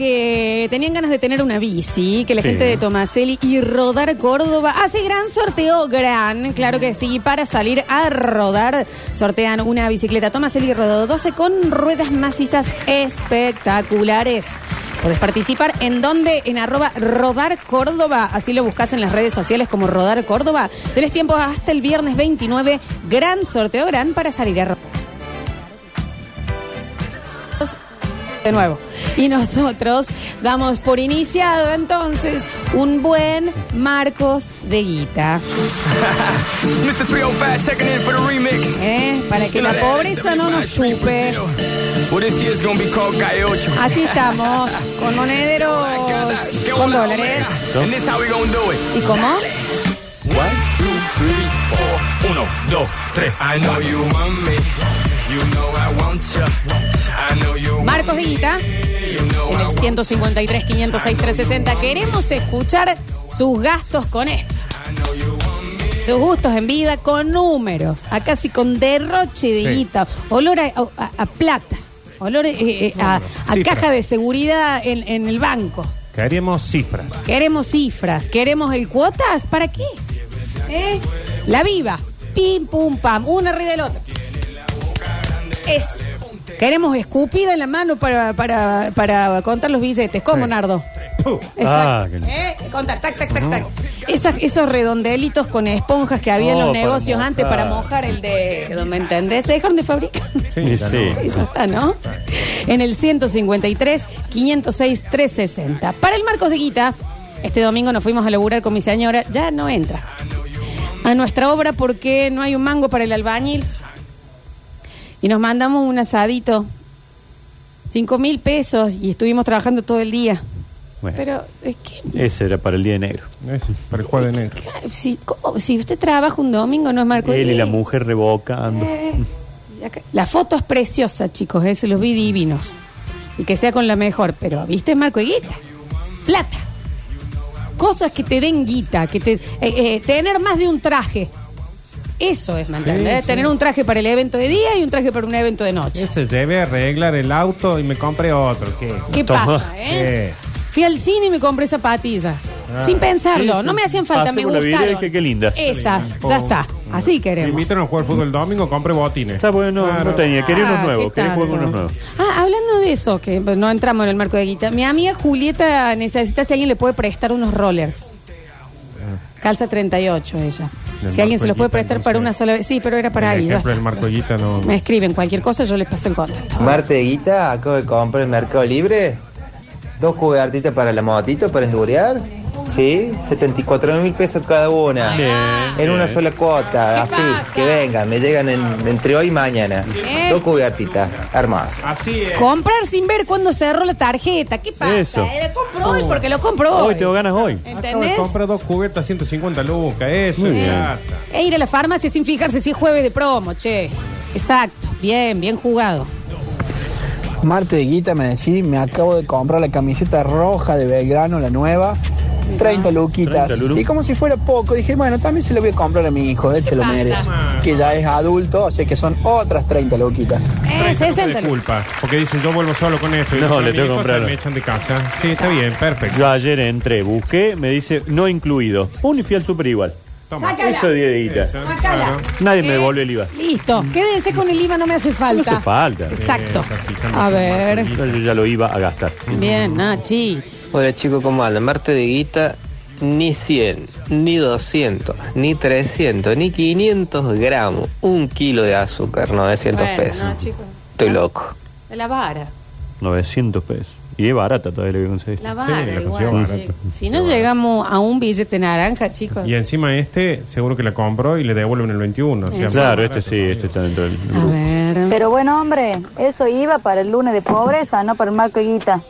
que tenían ganas de tener una bici, que la Sí. gente de Tomaselli y Rodar Córdoba hace gran sorteo, gran, claro que sí, para salir a rodar, sortean una bicicleta Tomaselli Rodado 12 con ruedas macizas espectaculares. Podés participar en donde, en arroba Rodar Córdoba, así lo buscas en las redes sociales como Rodar Córdoba. Tenés tiempo hasta el viernes 29, gran sorteo, gran para salir a rodar. De nuevo. Y nosotros damos por iniciado entonces un buen Marcos de Guita. Mr. 305 checking in for the remix. ¿eh? Para que la pobreza no nos chupe. Well, this year's gonna be called Calle Ocho. Así estamos, con monederos, con dólares. And this how we gonna do it. ¿Y cómo? One, two, three, four. Uno, dos, tres. I know you want me. You know I want you. I know you want Marcos know en el want 153, 506, 360. Queremos escuchar sus gastos con esto. Sus gustos en vida con números, a casi con derroche de Sí. guita, olor a, a- a plata, olor eh, eh, a, caja de seguridad en, en el banco. Queríamos cifras. Queremos cifras, queremos el cuotas, ¿para qué? ¿Eh? La viva, pim, pum, pam, una arriba del otro. Queremos escupida en la mano para, para, para contar los billetes. ¿Cómo, Sí. Nardo? Puh. Exacto. Ah. ¿Eh? Contar, tac, tac, tac, tac. Esas- esos redondelitos con esponjas que había en Oh, los para negocios mojar. antes para mojar el de... ¿Me entendés? Se dejaron de fabricar. Sí, Sí. Sí, ya está, ¿no? En el 153, 506, 360. Para el Marcos de Guita, este domingo nos fuimos a laburar con mi señora, ya no entra. A nuestra obra porque no hay un mango para el albañil. Y nos mandamos un asadito. Cinco mil pesos y estuvimos trabajando todo el día. Bueno, Pero es que... ese era para el día de negro. Es para el jueves de negro. Si, ¿cómo? si usted trabaja un domingo, no es Marcos de Él y la mujer revocando. Eh, acá- La foto es preciosa, chicos, eh, se los vi divinos. Y que sea con la mejor, pero ¿viste Marco y guita? Plata. Cosas que te den guita, que te eh, eh, tener más de un traje. Eso es, ¿me entendés? sí. Tener un traje para el evento de día y un traje para un evento de noche. Ese a arreglar el auto y me compré otro. ¿Qué? ¿Qué pasa, eh? ¿Qué? Fui al cine y me compré zapatillas. Ah. Sin pensarlo. Sí, sí. No me hacían falta, me gustaron. dije, qué lindas. Esas, ya está. Así Me queremos. invitaron a jugar fútbol el domingo, compré botines. Está bueno, Claro. no tenía. Quería unos Ah, nuevos. ¿qué Quería jugar unos nuevos. Ah, hablando de eso, que no entramos en el marco de guita. Mi amiga Julieta necesita si alguien le puede prestar unos rollers. Calza 38 ella. Si alguien se los puede prestar para una sola vez. Sí, pero era para ahí. ya ejemplo, está. el Marco Guita no. Me escriben cualquier cosa, yo les paso el contacto. Marte de Guita, acabo de comprar en Mercado Libre. Dos cubertitas para la motito, para endurear. Sí, 74 mil pesos cada una. Bien, En una bien. sola cuota, ¿Qué así, pasa? que vengan, me llegan en- entre hoy y mañana. ¿Eh? Dos cubiertitas, hermosas. Así es. Comprar sin ver cuándo cerró la tarjeta. ¿Qué pasa? Eso. Eh, Lo compro hoy porque lo compro hoy. Hoy tengo ganas hoy. Acabo de ¿Entendés? comprar dos cubiertas, 150 lucas. Eso Muy es bien. plata. E ir a la farmacia sin fijarse si es jueves de promo, che. Exacto. Bien, bien jugado. Marte de Guita me decís, me acabo de comprar la camiseta roja de Belgrano, la nueva. 30 luquitas. 30 lulu. Y como si fuera poco, dije, bueno, también se lo voy a comprar a mi hijo, él se lo pasa? merece. Que ya es adulto, o sea que son otras 30 luquitas. Eh, 30 60 lucas de culpa. Porque dicen, yo vuelvo solo con esto. Y No, después le mi tengo que hijo comprar. se Me echan de casa. Sí, está bien, perfecto. Yo ayer entré, busqué, me dice no incluido. Pum, y fui al super igual. Toma. Sácala. Eso de guita. Eso, Sácala. claro. Nadie me Eh, devolvió el IVA. Listo. Quédense con el IVA, no me hace falta. No hace falta. Exacto. Eh, está A su ver. Yo ya lo iba a gastar. Bien, Nachi. Hola chicos, ¿cómo andan? Marte de guita, ni 100, ni 200, ni 300, ni 500 gramos. Un kilo de azúcar, 900 Bueno, pesos. no, chicos. Estoy loco. De la vara. 900 pesos. Y es barata todavía le voy a conseguir. La Sí, vara, la igual. barata. Si Sí, no barata. llegamos a un billete naranja, chicos. Y encima este, seguro que la compro y le devuelven el 21. o sea, Exacto. Claro, barato este sí, este está dentro del A ver. Pero bueno, hombre, eso iba para el lunes de pobreza, no para el Marco Guita.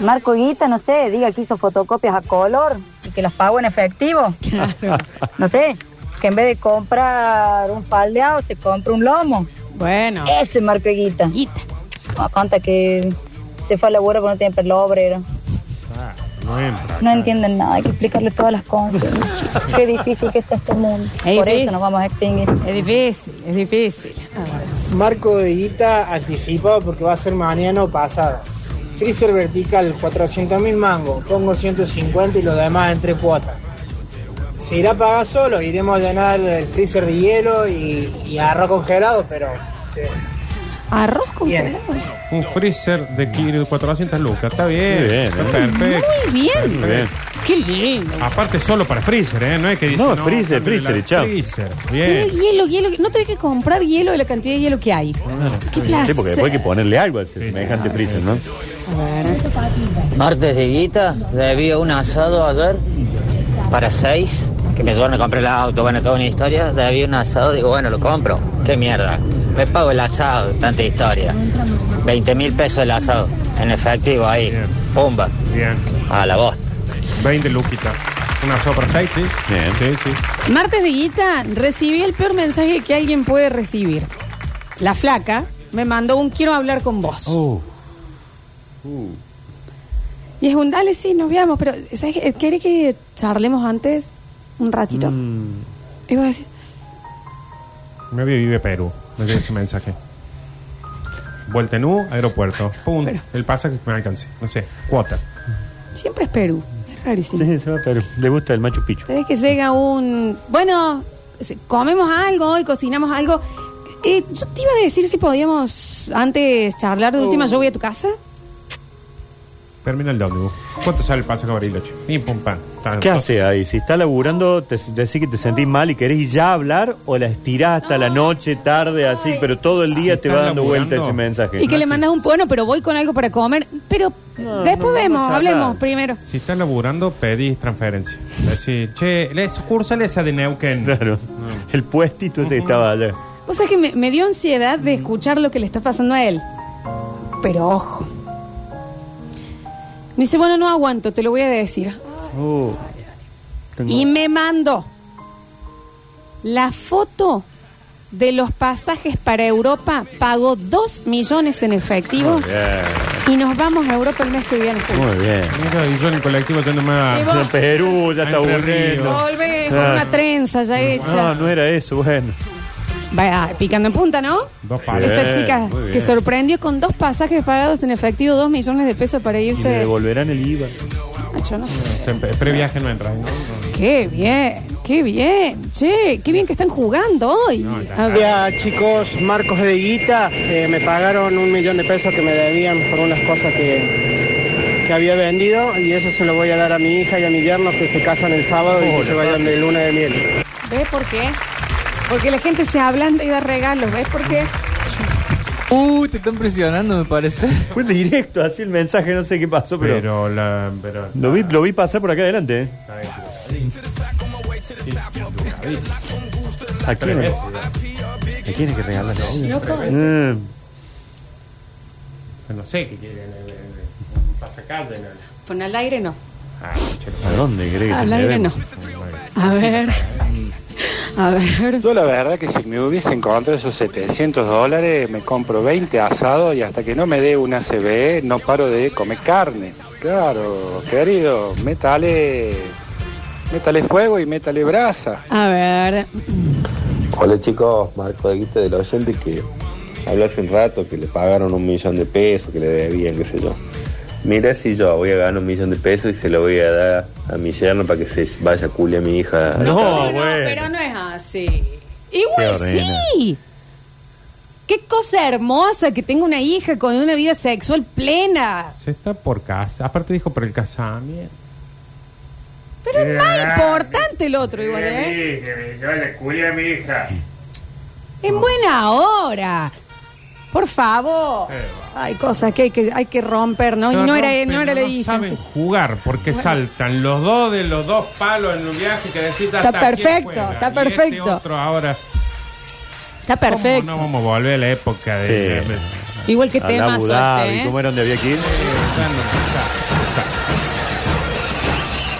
Marco Guita, no sé, diga que hizo fotocopias a color y que las pagó en efectivo. Claro. No sé, que en vez de comprar un faldeado se compra un lomo. Bueno. Eso es Marco Guita. Guita. No, cuenta que se fue a laburo porque no tiene pelo obrero. Ah, no entra. No entienden nada, hay que explicarle todas las cosas. Qué difícil que está este mundo. Es Por difícil. eso nos vamos a extinguir. Es difícil, es difícil. Marco de Guita anticipado porque va a ser mañana o pasado. Freezer vertical, 400 mil mangos. Pongo 150 y lo demás entre cuotas. Se irá a pagar solo, iremos a llenar el freezer de hielo y, y arroz congelado, pero sí. Arroz con Bien. Un freezer de kilo de 400 lucas. Está bien. Está ¿eh? perfecto. Muy bien. Muy bien. Qué lindo. Aparte solo para freezer, ¿eh? No es que dice... No, freezer, cámbiale freezer la- y chao. Freezer. Bien. hielo, hielo. No tenés que comprar hielo de la cantidad de hielo que hay. Qué placer. Sí, porque después hay que ponerle algo a ese semejante freezer, ¿no? Martes de guita, debía un asado ayer para seis, que me llevaron a comprar el auto, bueno, toda una historia, debía un asado, digo, bueno, lo compro, qué mierda, me pago el asado, tanta historia, 20 mil pesos el asado, en efectivo ahí, Bien. pumba, Bien. a la voz. 20 luquitas. Una sopa 6, sí. Bien. Sí, sí. Martes de guita, recibí el peor mensaje que alguien puede recibir. La flaca me mandó un quiero hablar con vos. Uh, Y es un dale, sí, nos veamos, pero ¿sabes qué? ¿Querés que charlemos antes? Un ratito. mm, Y vos decís, Me vive Perú. Me dio ese mensaje. Vuelta en U, aeropuerto. Pum. Pero- El pasaje que me alcance. No sé. Cuota. siempre es Perú. Es rarísimo. sí, se va a Perú. Le gusta el Machu Picchu. Sabes que llega un. Bueno, comemos algo y cocinamos algo. Eh, yo te iba a decir si podíamos antes charlar de última. Yo voy a tu casa. Termina el ómnibus. ¿Cuánto sale el pasaje a Bariloche? Pim, pum, pam. Tan- ¿Qué hace ahí? Si está laburando, te decís que te sentís mal y querés ya hablar o la estirás hasta la noche, tarde, así, pero todo el día Si te está va dando vuelta laburando. ese mensaje. Y que le mandas un bueno, pero voy con algo para comer. Pero No, después no, vemos, vamos a hablemos primero. Si estás laburando, pedís transferencia. Decís, che, la sucursal esa de Neuquén. Claro. El puestito ese que estaba allá. O sea que me, me dio ansiedad de escuchar lo que le está pasando a él. Pero ojo. Me dice, bueno, no aguanto, te lo voy a decir. Uh, tengo- Y me mandó la foto de los pasajes para Europa. Pagó dos millones en efectivo Muy bien. y nos vamos a Europa el mes que viene. Muy bien. Mira, y yo en el colectivo Y a... vos- En Perú ya está Entre aburrido. Ríos. Volvé con una trenza ya No, hecha. no era eso, bueno. Vaya, picando en punta, ¿no? Dos palos. Esta chica muy bien. que sorprendió con dos pasajes pagados en efectivo, dos millones de pesos para Y le irse. devolverán el IVA. Yo no sé. Pre- Previaje no entra. ¿no? No. Qué bien, qué bien. Che, qué bien que están jugando hoy. No, ya. A ver. Ya chicos, Marcos de Guita, eh, me pagaron un millón de pesos que me debían por unas cosas que, que había vendido y eso se lo voy a dar a mi hija y a mi yerno que se casan el sábado y que se vayan de luna de miel. ¿Ves por qué? Porque la gente se ablanda y da regalos. ¿Ves por qué? Uh, te están presionando, me parece. Fue directo, así el mensaje, no sé qué pasó, pero. Pero la... Pero, Lo vi, lo vi pasar por acá adelante, ¿eh? ¿A quién? ¿A quién es que regalar? Loco. Mm, No sé qué eh, eh. ¿no? Pon al aire no. Ah, ¿A dónde crees que Al aire no. A ver. A ver. Yo la verdad que si me hubiese encontrado esos 700 dólares, me compro 20 asados y hasta que no me dé una CBE no paro de comer carne. Claro, querido, métale, métale fuego y métale brasa. A ver. Hola chicos, Marco de Guita del oyente que habló hace un rato que le pagaron un millón de pesos, que le debían, qué sé yo. Mira si yo voy a ganar un millón de pesos y se lo voy a dar a mi yerno para que se vaya a culia a mi hija. No, No, bueno. pero no es así. Igual sí. Qué cosa hermosa que tenga una hija con una vida sexual plena. Se está por casa. Aparte dijo por el casamiento. Pero es más importante el otro igual, ¿eh? Yo le culié a mi hija. En buena hora. Por favor. Hay cosas que hay que, hay que romper, ¿no? y no era, no era la no hija. saben jugar porque saltan los dos de los dos palos en un viaje que decís Está hasta aquí perfecto, afuera. está Y este perfecto. otro ahora. Está ¿Cómo perfecto. no vamos a volver a la época de. Sí. de- Igual que A tema Abu Dhabi, ¿cómo era donde había que ir?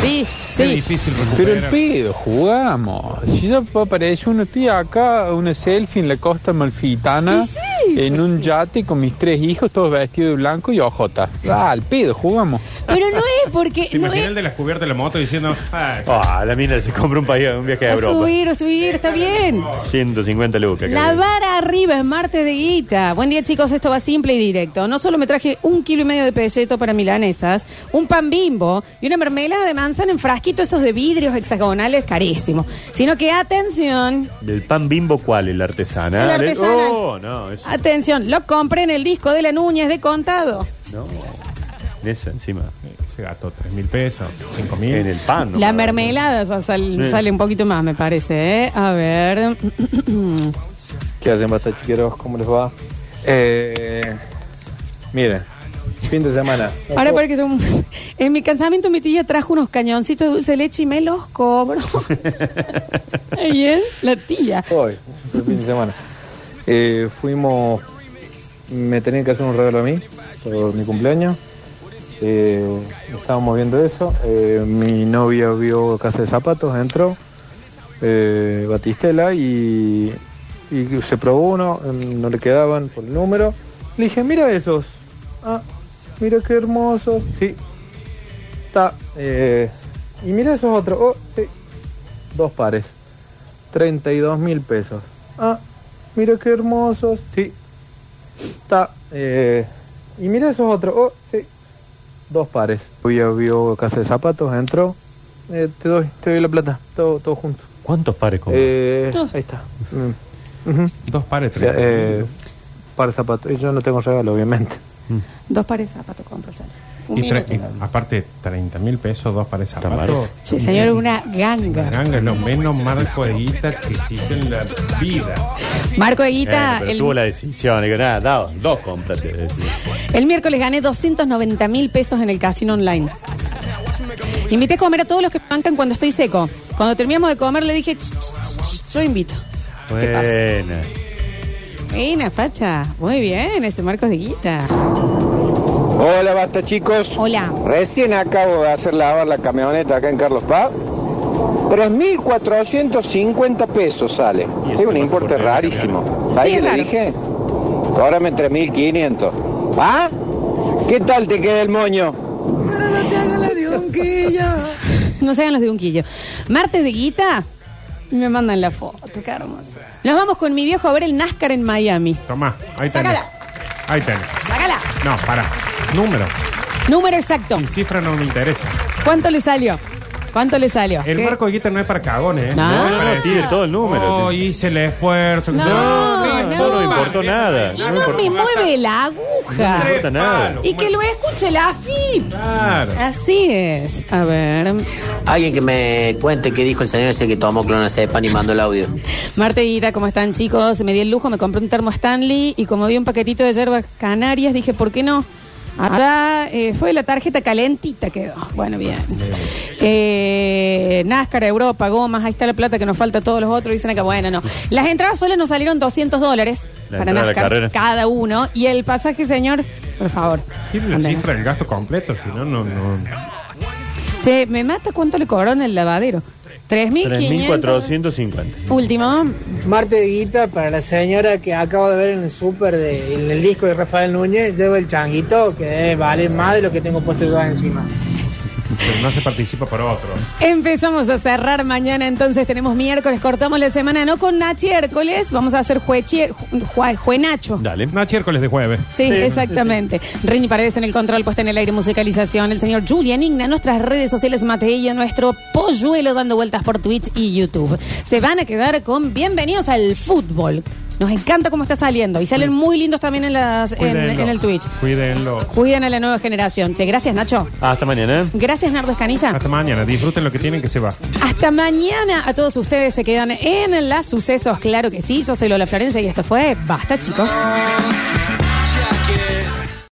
Sí, Qué sí. difícil Pero el recuperar. pedo, jugamos. Si yo aparece uno, estoy acá, una selfie en la costa malfitana, Y sí, en un yate con mis tres hijos, todos vestidos de blanco y ojotas. Ah, al pedo, jugamos. Pero no porque ¿Te no imaginas es el de las cubiertas de la moto diciendo, "Ay, Ah, la mina se compra un, país, un viaje a a Europa. subir o subir, está bien. 150 lucas. La creo. vara arriba es martes de guita. Buen día, chicos. Esto va simple y directo. No solo me traje un kilo y medio de pelleto para milanesas, un pan bimbo y una mermelada de manzana en frasquito, esos de vidrios hexagonales carísimos. Sino que, atención, ¿Del pan bimbo cuál? ¿El artesanal? El artesanal. Oh, no, eso. atención, lo compré en el disco de la Núñez de contado. No. Esa encima. se gastó 3 mil pesos, 5 mil. En el pan. ¿no? La mermelada ya sal- Sí. sale un poquito más, me parece. ¿eh? A ver. ¿Qué hacen, basta chiqueros? ¿Cómo les va? Eh, miren, fin de semana. Ahora porque yo, en mi cansamiento mi tía trajo unos cañoncitos de dulce de leche y me los cobro. y es la tía. Hoy, el fin de semana. Eh, fuimos, me tenían que hacer un regalo a mí por mi cumpleaños. Eh, estábamos viendo eso. Eh, mi novia vio Casa de Zapatos, entró, eh, Batistela, y, se probó uno, no le quedaban por el número. Le dije, mira esos. Ah, mira qué hermosos. Sí, está. y mira esos otros. Oh, sí, dos pares. 32 mil pesos. Ah, mira qué hermosos. Sí. Está. y mira esos otros. Oh, sí. Dos pares. Hoy vio casa de zapatos, entró. Eh, te doy, te doy la plata. Todo, todo junto. ¿Cuántos pares compró? Eh, ahí está. Mm. Dos pares, tres. eh, par de zapatos. Y yo no tengo regalo, obviamente. Dos pares de zapatos compro. Y tre- minuto. y aparte, 30 mil pesos, dos pares de zapatos. Sí, señor, una ganga. Ganga, lo menos marco de guita que existe en la vida. Marco de Bueno, Guita, pero el, tuvo la decisión. Digo, nada, da, dos compras. te decía. el miércoles gané 290 mil pesos en el casino online. Invité a comer a todos los que me bancan cuando estoy seco. Cuando terminamos de comer le dije, "Ch, ch, ch, yo invito. ¿Qué pasa? Buena. Buena, facha. Muy bien, ese Marcos de Guita. Hola, basta chicos. Hola. Recién acabo de hacer lavar la camioneta acá en Carlos Paz. 3.450 pesos sale. Es un importe rarísimo. ¿Sabes Sí, qué le raro. dije? Cóbrame 3.500. ¿Ah? ¿Qué tal te queda el moño? No se hagan los de un quillo. Martes de Guita, me mandan la foto, qué hermoso. Nos vamos con mi viejo a ver el NASCAR en Miami. Tomá, ahí tenés. Sácala. Ahí tenés. Sácala. No, para. Número. Número exacto. Sin cifra no me interesa. ¿Cuánto le salió? ¿Cuánto le salió? El ¿Qué? marco de guita no es para cagones, ¿eh? No. es para No, tiene todo el número. Oh, hice el esfuerzo. No, no, no. no me importó nada. Y no me mueve la aguja. No me importa nada. Y que lo escuche la FIP. Claro. Así es. A ver. Alguien que me cuente qué dijo el señor ese que tomó clonazepam y mandó el audio. Marta y Guita, ¿cómo están chicos? Me di el lujo, me compré un termo Stanley y como vi un paquetito de hierbas canarias, dije, ¿por qué no? Acá eh, fue la tarjeta calentita quedó. Bueno, bien. Eh, NASCAR, Europa, gomas, ahí está la plata que nos falta a todos los otros. Dicen acá, bueno, no. Las entradas solas nos salieron 200 dólares La para entrada a la NASCAR, carrera. cada uno. Y el pasaje, señor, por favor. Tiene la cifra del gasto completo, si no, no, no. Che, me mata cuánto le cobraron el lavadero. 3.500. 3.450. Último. Marte de guita para la señora que acabo de ver en el súper, de- en el disco de Rafael Núñez, lleva el changuito que debe valer más de lo que tengo puesto yo encima. Pero no se participa por otro. Empezamos a cerrar mañana, entonces tenemos miércoles, cortamos la semana, no con Nachi Hércules, vamos a hacer juechier, jue, juenacho. Dale. Nachi Hércules de jueves. Sí, exactamente. Rini Paredes en el control, puesta en el aire, musicalización. El señor Julian Igna, nuestras redes sociales, Mateillo, nuestro polluelo dando vueltas por Twitch y YouTube. Se van a quedar con bienvenidos al fútbol. Nos encanta cómo está saliendo y salen muy lindos también en, las, en, Cuídenlo. en el Twitch. Cuídenlo. Cuiden a la nueva generación. Che, gracias Nacho. Hasta mañana. Gracias Nardo Escanilla. Hasta mañana. Disfruten lo que tienen que se va. Hasta mañana a todos ustedes se quedan en las sucesos, claro que sí. Yo soy Lola Florencia y esto fue Basta, chicos.